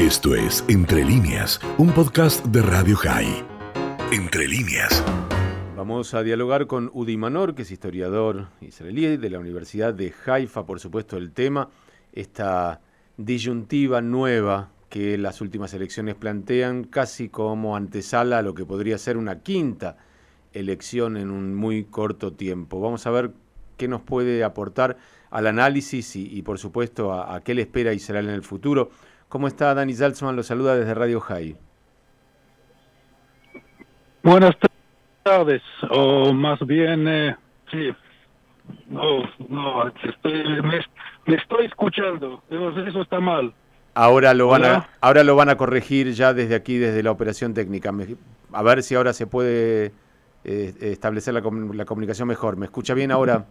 Esto es Entre líneas, un podcast de Radio High. Entre líneas. Vamos a dialogar con Udi Manor, que es historiador israelí de la Universidad de Haifa, por supuesto, el tema, esta disyuntiva nueva que las últimas elecciones plantean casi como antesala a lo que podría ser una quinta elección en un muy corto tiempo. Vamos a ver qué nos puede aportar al análisis y, por supuesto, a, a, qué le espera Israel en el futuro. ¿Cómo está Dani Zalzman? Lo saluda desde Radio High. Buenas tardes, o más bien, eh, sí, no, no, estoy, me, me, estoy escuchando, eso está mal. Ahora lo van a, ahora lo van a corregir ya desde aquí, desde la operación técnica. A ver si ahora se puede eh, establecer la, la comunicación mejor. ¿Me escucha bien ahora?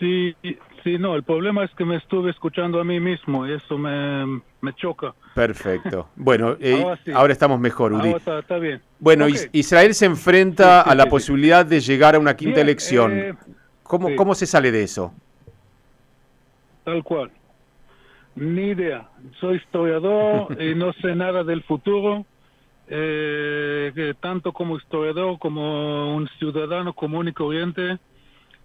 Sí, sí, no, el problema es que me estuve escuchando a mí mismo y eso me, me choca. Perfecto. Bueno, eh, ahora, sí. ahora, estamos mejor. Ahora está, está, bien. Bueno, okay. Israel se enfrenta sí, sí, a la posibilidad de llegar a una quinta bien, elección. Eh, ¿Cómo, ¿Cómo se sale de eso? Tal cual. Ni idea. Soy historiador y no sé nada del futuro. Eh, tanto como historiador como un ciudadano común y corriente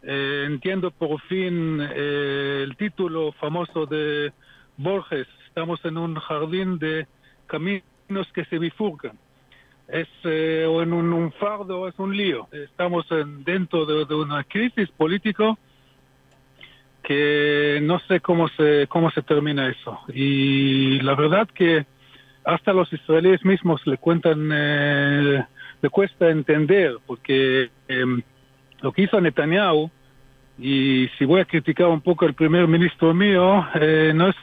eh, entiendo por fin eh, el título famoso de Borges, estamos en un jardín de caminos que se bifurcan. Es eh, o en un, un, fardo, es un lío. Estamos en, dentro de, una crisis política que no sé cómo se, cómo se termina eso. Y la verdad que hasta los israelíes mismos le cuentan, eh, le cuesta entender, porque em, lo que hizo Netanyahu, y si voy a criticar un poco al primer ministro mío, eh, no es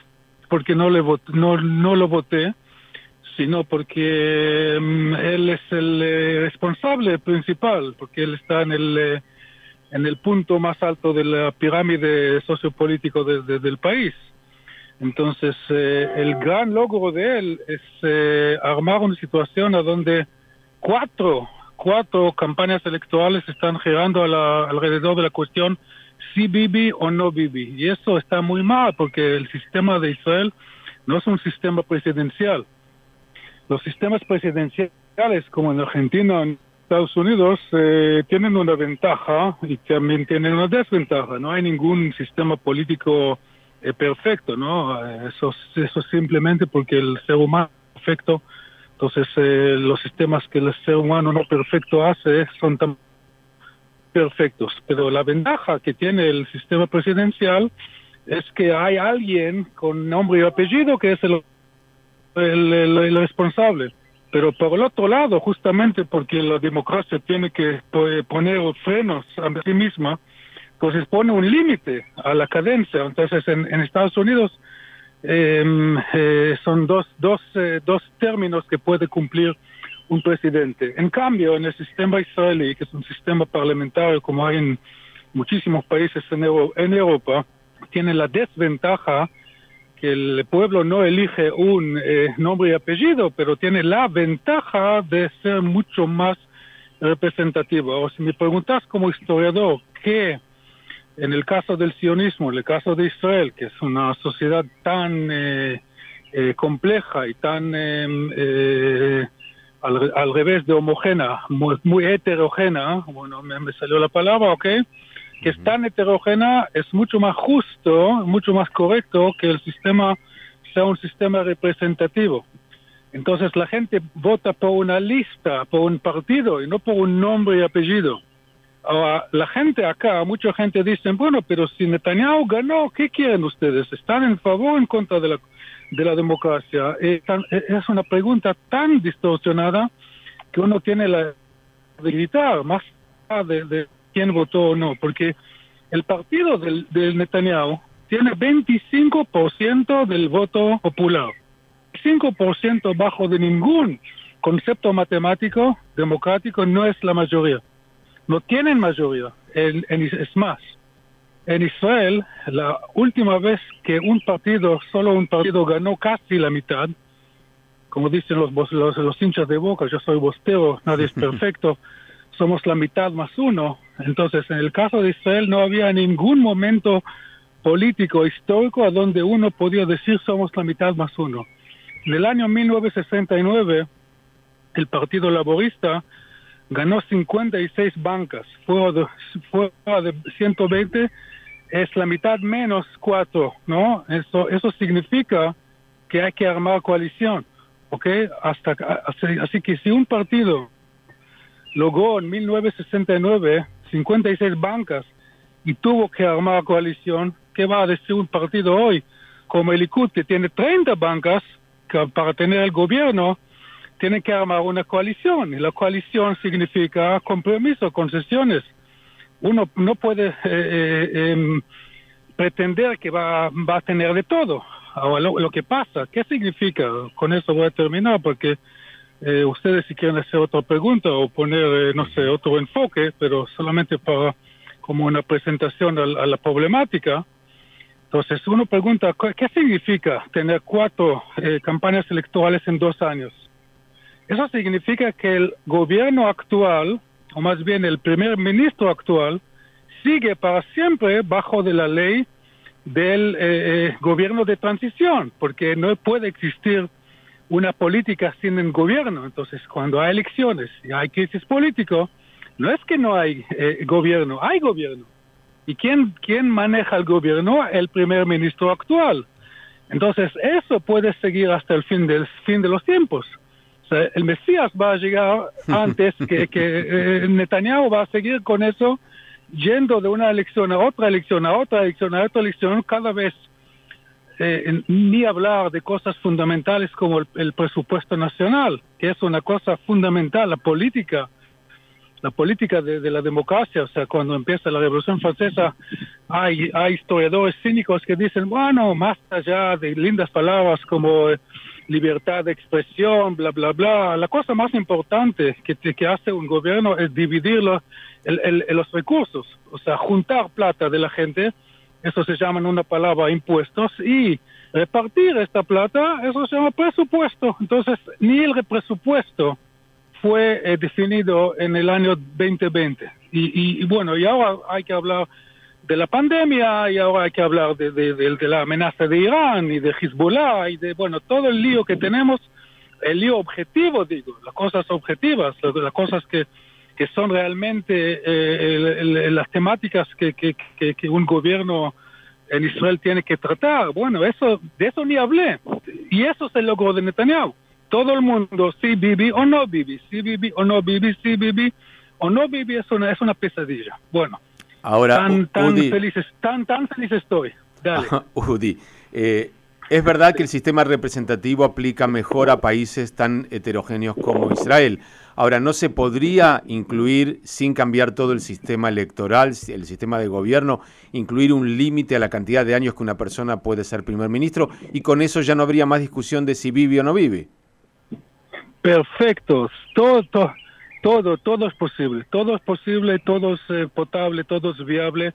porque no, le no, no lo voté, sino porque um, él es el eh, responsable principal, porque él está en el, eh, en el punto más alto de la pirámide sociopolítico de, de, del país. Entonces, eh, el gran logro de él es armar una situación a donde cuatro cuatro campañas electorales están girando a la, alrededor de la cuestión si Bibi o no Bibi. Y eso está muy mal porque el sistema de Israel no es un sistema presidencial. Los sistemas presidenciales como en Argentina en Estados Unidos eh, tienen una ventaja y también tienen una desventaja. No hay ningún sistema político eh, perfecto, ¿no? Eso, eso simplemente porque el ser humano perfecto entonces, eh, los sistemas que el ser humano no perfecto hace son tan perfectos. Pero la ventaja que tiene el sistema presidencial es que hay alguien con nombre y apellido que es el, el, responsable. Pero por el otro lado, justamente porque la democracia tiene que poner frenos a sí misma, entonces pone un límite a la cadencia. Entonces, en, en Estados Unidos, eh, eh, son dos, dos, eh, dos términos que puede cumplir un presidente. En cambio, en el sistema israelí, que es un sistema parlamentario como hay en muchísimos países en, Euro en Europa, tiene la desventaja que el pueblo no elige un eh, nombre y apellido, pero tiene la ventaja de ser mucho más representativo. O si me preguntas como historiador, ¿qué en el caso del sionismo, en el caso de Israel, que es una sociedad tan eh, eh, compleja y tan eh, eh al, al, revés de homogénea, muy, muy heterogénea, bueno, me, me, salió la palabra, ¿ok? Que es tan heterogénea, es mucho más justo, mucho más correcto que el sistema sea un sistema representativo. Entonces la gente vota por una lista, por un partido y no por un nombre y apellido. Ahora, la gente acá, mucha gente dice, bueno, pero si Netanyahu ganó, ¿qué quieren ustedes? ¿Están en favor o en contra de la, de la democracia? Es una pregunta tan distorsionada que uno tiene la de gritar más de, de quién votó o no, porque el partido del, del Netanyahu tiene 25% del voto popular, 5% bajo de ningún concepto matemático democrático no es la mayoría no tienen mayoría. En, es más, en Israel, la última vez que un partido, solo un partido ganó casi la mitad, como dicen los, los, los hinchas de boca, yo soy bostero, nadie es perfecto, somos la mitad más uno. Entonces, en el caso de Israel no había ningún momento político histórico a donde uno podía decir somos la mitad más uno. En el año 1969, el Partido Laborista ganó 56 bancas, fuera de, fuera de 120 es la mitad menos cuatro, ¿no? Eso, eso significa que hay que armar coalición, ¿ok? Hasta, así, que si un partido logró en 1969 56 bancas y tuvo que armar coalición, ¿qué va a decir un partido hoy? Como el Likud, que tiene 30 bancas, para tener el gobierno, tiene que armar una coalición. Y la coalición significa compromiso, concesiones uno no puede eh, eh, em, pretender que va, a tener de todo. Ahora, lo, que pasa, ¿qué significa? Con eso voy a terminar porque eh, ustedes si quieren hacer otra pregunta o poner, no sé, otro enfoque, pero solamente para como una presentación a, a la problemática. Entonces uno pregunta, ¿qué significa tener cuatro campañas electorales en dos años? Eso significa que el gobierno actual o más bien el primer ministro actual, sigue para siempre bajo de la ley del eh, eh, gobierno de transición, porque no puede existir una política sin un gobierno. Entonces, cuando hay elecciones y hay crisis político, no es que no hay eh, gobierno, hay gobierno. ¿Y quién, quién maneja el gobierno? El primer ministro actual. Entonces, eso puede seguir hasta el fin del fin de los tiempos el Mesías va a llegar antes que, que eh, Netanyahu va a seguir con eso, yendo de una elección a otra elección, a otra elección, a otra elección, cada vez eh, ni hablar de cosas fundamentales como el, presupuesto nacional, que es una cosa fundamental, la política, la política de, la democracia, o sea, cuando empieza la Revolución Francesa, hay, hay historiadores cínicos que dicen, bueno, más allá de lindas palabras como libertad de expresión, bla, bla, bla. La cosa más importante que, hace un gobierno es dividir los, los recursos, o sea, juntar plata de la gente, eso se llama en una palabra impuestos, y repartir esta plata, eso se llama presupuesto. Entonces, ni el presupuesto fue eh, definido en el año 2020. Y, y, bueno, y ahora hay que hablar de la pandemia y ahora hay que hablar de, de, la amenaza de Irán y de Hezbollah y de, bueno, todo el lío que tenemos, el lío objetivo, digo, las cosas objetivas, las cosas que, que son realmente eh, las temáticas que, que, que, un gobierno en Israel tiene que tratar. Bueno, eso de eso ni hablé. Y eso se logró de Netanyahu. Todo el mundo, si viví o no viví, si viví o no viví, si viví o no viví, es una, es una pesadilla. Bueno, Ahora, tan, tan felices, tan, tan feliz estoy. Dale. Udi, eh, es verdad que el sistema representativo aplica mejor a países tan heterogéneos como Israel. Ahora, ¿no se podría incluir, sin cambiar todo el sistema electoral, el sistema de gobierno, incluir un límite a la cantidad de años que una persona puede ser primer ministro? Y con eso ya no habría más discusión de si vive o no vive. Perfecto. Todo, todo, todo, todo es posible, todo es posible, todo es eh, potable, todo es viable,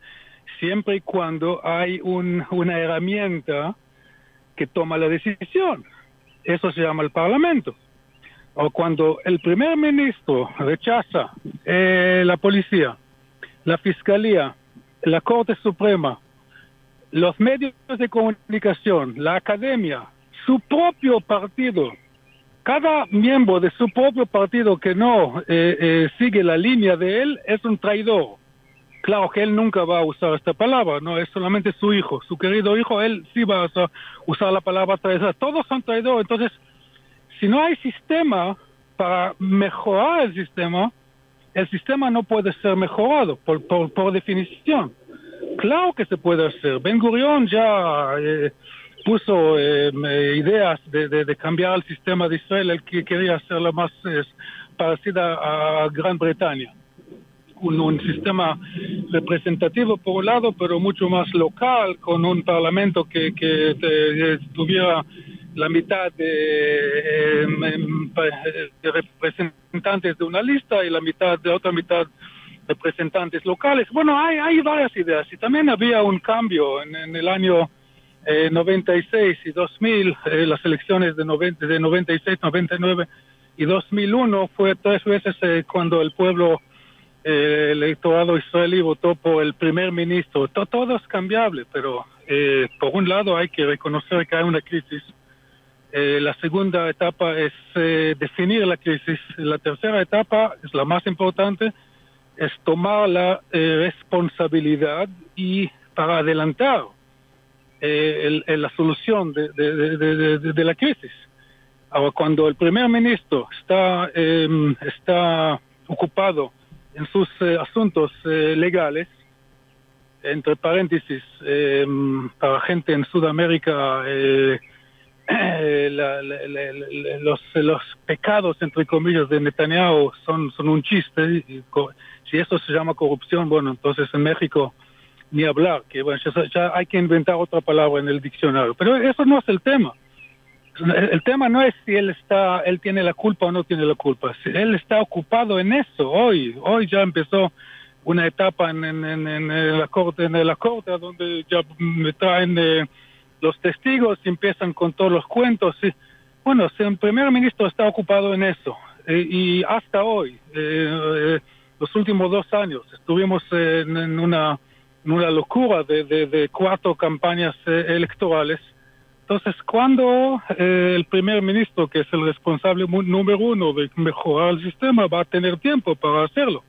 siempre y cuando hay un, una herramienta que toma la decisión. Eso se llama el Parlamento. O cuando el primer ministro rechaza eh, la policía, la fiscalía, la Corte Suprema, los medios de comunicación, la academia, su propio partido, cada miembro de su propio partido que no eh, eh, sigue la línea de él es un traidor. Claro que él nunca va a usar esta palabra, no es solamente su hijo, su querido hijo, él sí va a usar, la palabra traidor. Todos son traidores, entonces, si no hay sistema para mejorar el sistema, el sistema no puede ser mejorado por, por, definición. Claro que se puede hacer. Ben Gurion ya eh, puso eh, ideas de, de, cambiar el sistema de Israel, el que quería hacerlo más parecida a Gran Bretaña. Un, un, sistema representativo por un lado, pero mucho más local, con un parlamento que, que tuviera la mitad de, em, em, de, representantes de una lista y la mitad de otra mitad representantes locales. Bueno, hay, hay varias ideas y también había un cambio en el año 96 y 2000, eh, las elecciones de, 90, de 96, 99 y 2001 fue tres veces eh, cuando el pueblo eh, electorado israelí votó por el primer ministro. Todo, es cambiable, pero por un lado hay que reconocer que hay una crisis. la segunda etapa es definir la crisis. La tercera etapa es la más importante, es tomar la responsabilidad y para adelantar la solución de la crisis. Ahora, cuando el primer ministro está, está ocupado en sus eh, asuntos eh, legales, entre paréntesis, em, para gente en Sudamérica, eh, los, los pecados, entre comillas, de Netanyahu son, son un chiste. si eso se llama corrupción, bueno, entonces en México ni hablar, que bueno, ya hay que inventar otra palabra en el diccionario. Pero eso no es el tema el tema no es si él está, él tiene la culpa o no tiene la culpa. Si él está ocupado en eso hoy. Hoy ya empezó una etapa en, en, la corte, en la corte, donde ya me traen eh, los testigos empiezan con todos los cuentos. Bueno, si el primer ministro está ocupado en eso eh, y hasta hoy, eh, los últimos dos años, estuvimos en, una, una locura de, de cuatro campañas electorales entonces, cuando eh, el primer ministro, que es el responsable número uno de mejorar el sistema, va a tener tiempo para hacerlo?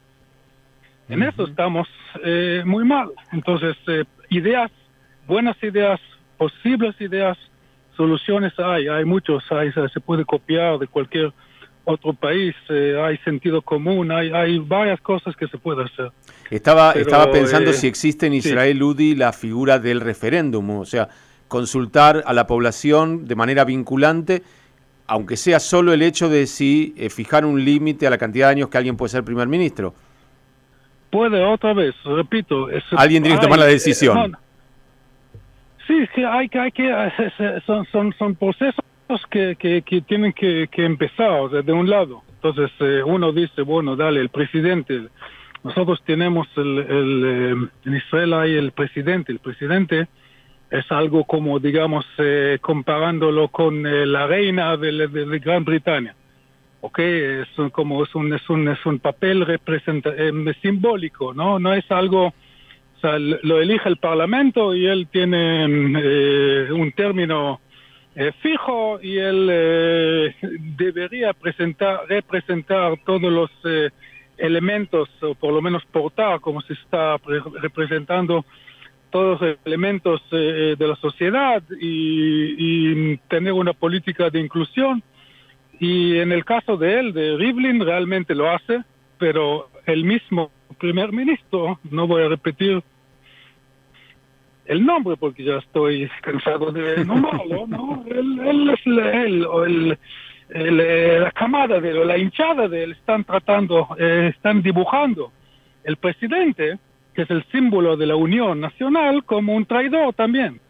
En eso estamos eh, muy mal. Entonces, eh, ideas, buenas ideas, posibles ideas, soluciones hay, hay muchos, hay, se puede copiar de cualquier otro país, hay sentido común, hay, hay varias cosas que se puede hacer. Estaba, estaba pensando si existe en Israel, UDI, la figura del referéndum, o sea, consultar a la población de manera vinculante, aunque sea solo el hecho de si eh, fijar un límite a la cantidad de años que alguien puede ser primer ministro. Puede otra vez, repito. alguien tiene que tomar la decisión. sí, que hay, hay que son, son, son procesos que, que, tienen que, que empezar de un lado. Entonces eh, uno dice, bueno, dale, el presidente. Nosotros tenemos el, el eh, en Israel hay el presidente. El presidente es algo como, digamos, eh, comparándolo con eh, la reina de, Gran Bretaña. ¿ok? Es como es un, es un, es un papel eh, simbólico, ¿no? No es algo, o sea, lo elige el Parlamento y él tiene un término fijo y él debería presentar, representar todos los elementos, o por lo menos portar como se está representando todos los elementos eh, de la sociedad y, tener una política de inclusión. Y en el caso de él, de Rivlin, realmente lo hace, pero el mismo primer ministro, no voy a repetir el nombre porque ya estoy cansado de nombrarlo, ¿no? él, es él, o el, eh, la camada de él, o la hinchada de él, están tratando, eh, están dibujando el presidente que es el símbolo de la unión nacional, como un traidor también.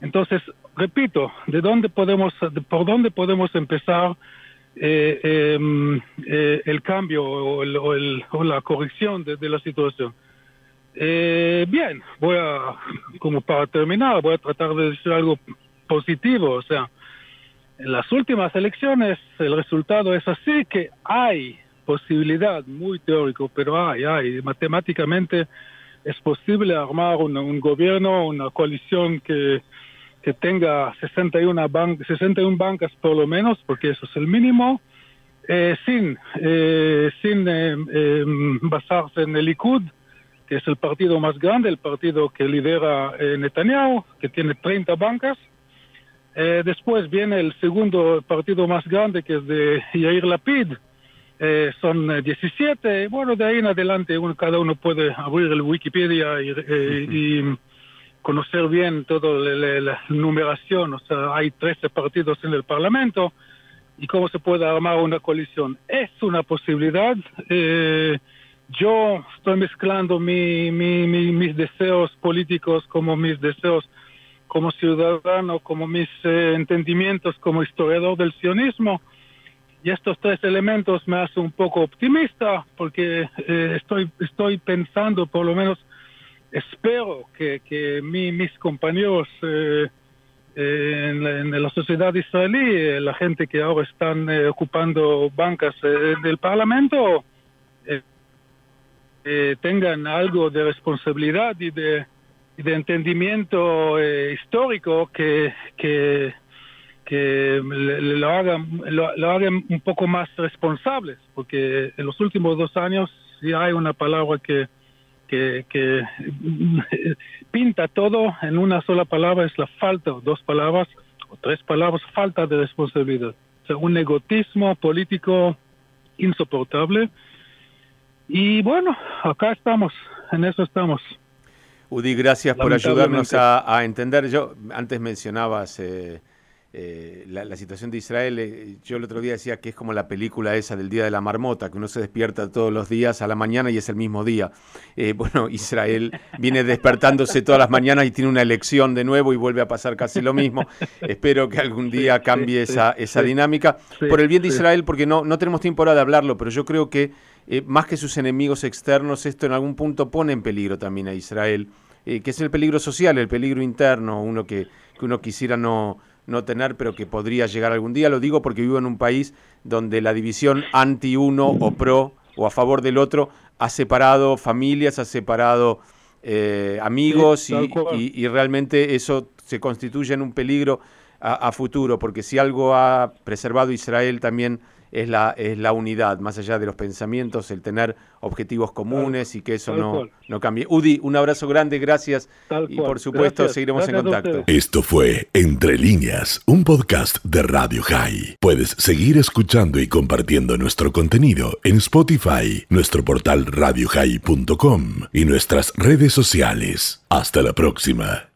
Entonces, repito, ¿de dónde podemos, por dónde podemos empezar eh, em, eh, el cambio o, el, o, la corrección de, la situación? Eh, bien, voy a, como para terminar, voy a tratar de decir algo positivo. O sea, en las últimas elecciones el resultado es así que hay posibilidad, muy teórico, pero hay, hay, matemáticamente es posible armar un, gobierno, una coalición que, que tenga 61, 61 bancas por lo menos, porque eso es el mínimo, eh, sin, eh, sin eh, basarse en el Likud, que es el partido más grande, el partido que lidera Netanyahu, que tiene 30 bancas. después viene el segundo partido más grande, que es de Yair Lapid, eh, son 17. Eh, bueno, de ahí en adelante uno, cada uno puede abrir el Wikipedia y, eh, conocer bien toda la, numeración. O sea, hay 13 partidos en el Parlamento y cómo se puede armar una coalición. Es una posibilidad. Yo estoy mezclando mi, mis deseos políticos como mis deseos como ciudadano, como mis entendimientos como historiador del sionismo. Y estos tres elementos me hacen un poco optimista porque eh, estoy, estoy pensando, por lo menos espero que, que mis compañeros eh, eh, en, la, sociedad israelí, la gente que ahora están ocupando bancas del Parlamento, tengan algo de responsabilidad y de, entendimiento eh, histórico que, que, lo, hagan, un poco más responsables, porque en los últimos dos años sí hay una palabra que, que, que pinta todo en una sola palabra, es la falta, dos palabras o tres palabras, falta de responsabilidad. O sea, un egotismo político insoportable. Y bueno, acá estamos, en eso estamos. Udi, gracias por ayudarnos a, entender. Yo antes mencionabas eh, eh, la, situación de Israel. Eh, yo el otro día decía que es como la película esa del Día de la Marmota, que uno se despierta todos los días a la mañana y es el mismo día. bueno, Israel viene despertándose todas las mañanas y tiene una elección de nuevo y vuelve a pasar casi lo mismo. Espero que algún día cambie esa, esa dinámica. por el bien de Israel, porque no, no tenemos tiempo ahora de hablarlo, pero yo creo que más que sus enemigos externos, esto en algún punto pone en peligro también a Israel. Eh, que es el peligro social, el peligro interno, uno que, que uno quisiera no, no tener, pero que podría llegar algún día. Lo digo porque vivo en un país donde la división anti uno o pro o a favor del otro ha separado familias, ha separado eh, amigos y, realmente eso se constituye en un peligro a, a, futuro, porque si algo ha preservado Israel también es la, es la unidad, más allá de los pensamientos, el tener objetivos comunes y que eso no, no cambie. Udi, un abrazo grande, gracias y por supuesto seguiremos en contacto. Esto fue Entre líneas, un podcast de Radio High. Puedes seguir escuchando y compartiendo nuestro contenido en Spotify, nuestro portal radiohigh.com y nuestras redes sociales. Hasta la próxima.